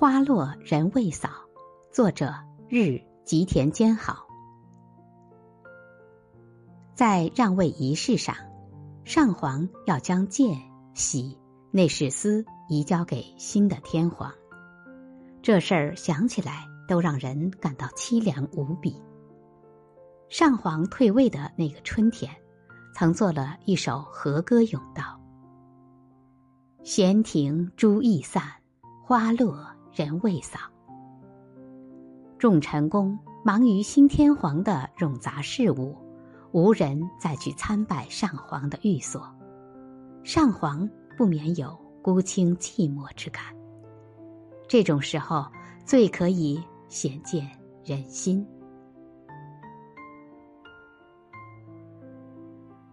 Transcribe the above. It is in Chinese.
花落人未扫。作者：日吉田兼好。在让位仪式上，上皇要将剑、玺、内侍司移交给新的天皇。这事儿想起来都让人感到凄凉无比。上皇退位的那个春天，曾做了一首和歌咏道：“闲庭朱易散，花落人未扫。”众臣工忙于新天皇的冗杂事务，无人再去参拜上皇的寓所，上皇不免有孤清寂寞之感。这种时候，最可以显见人心。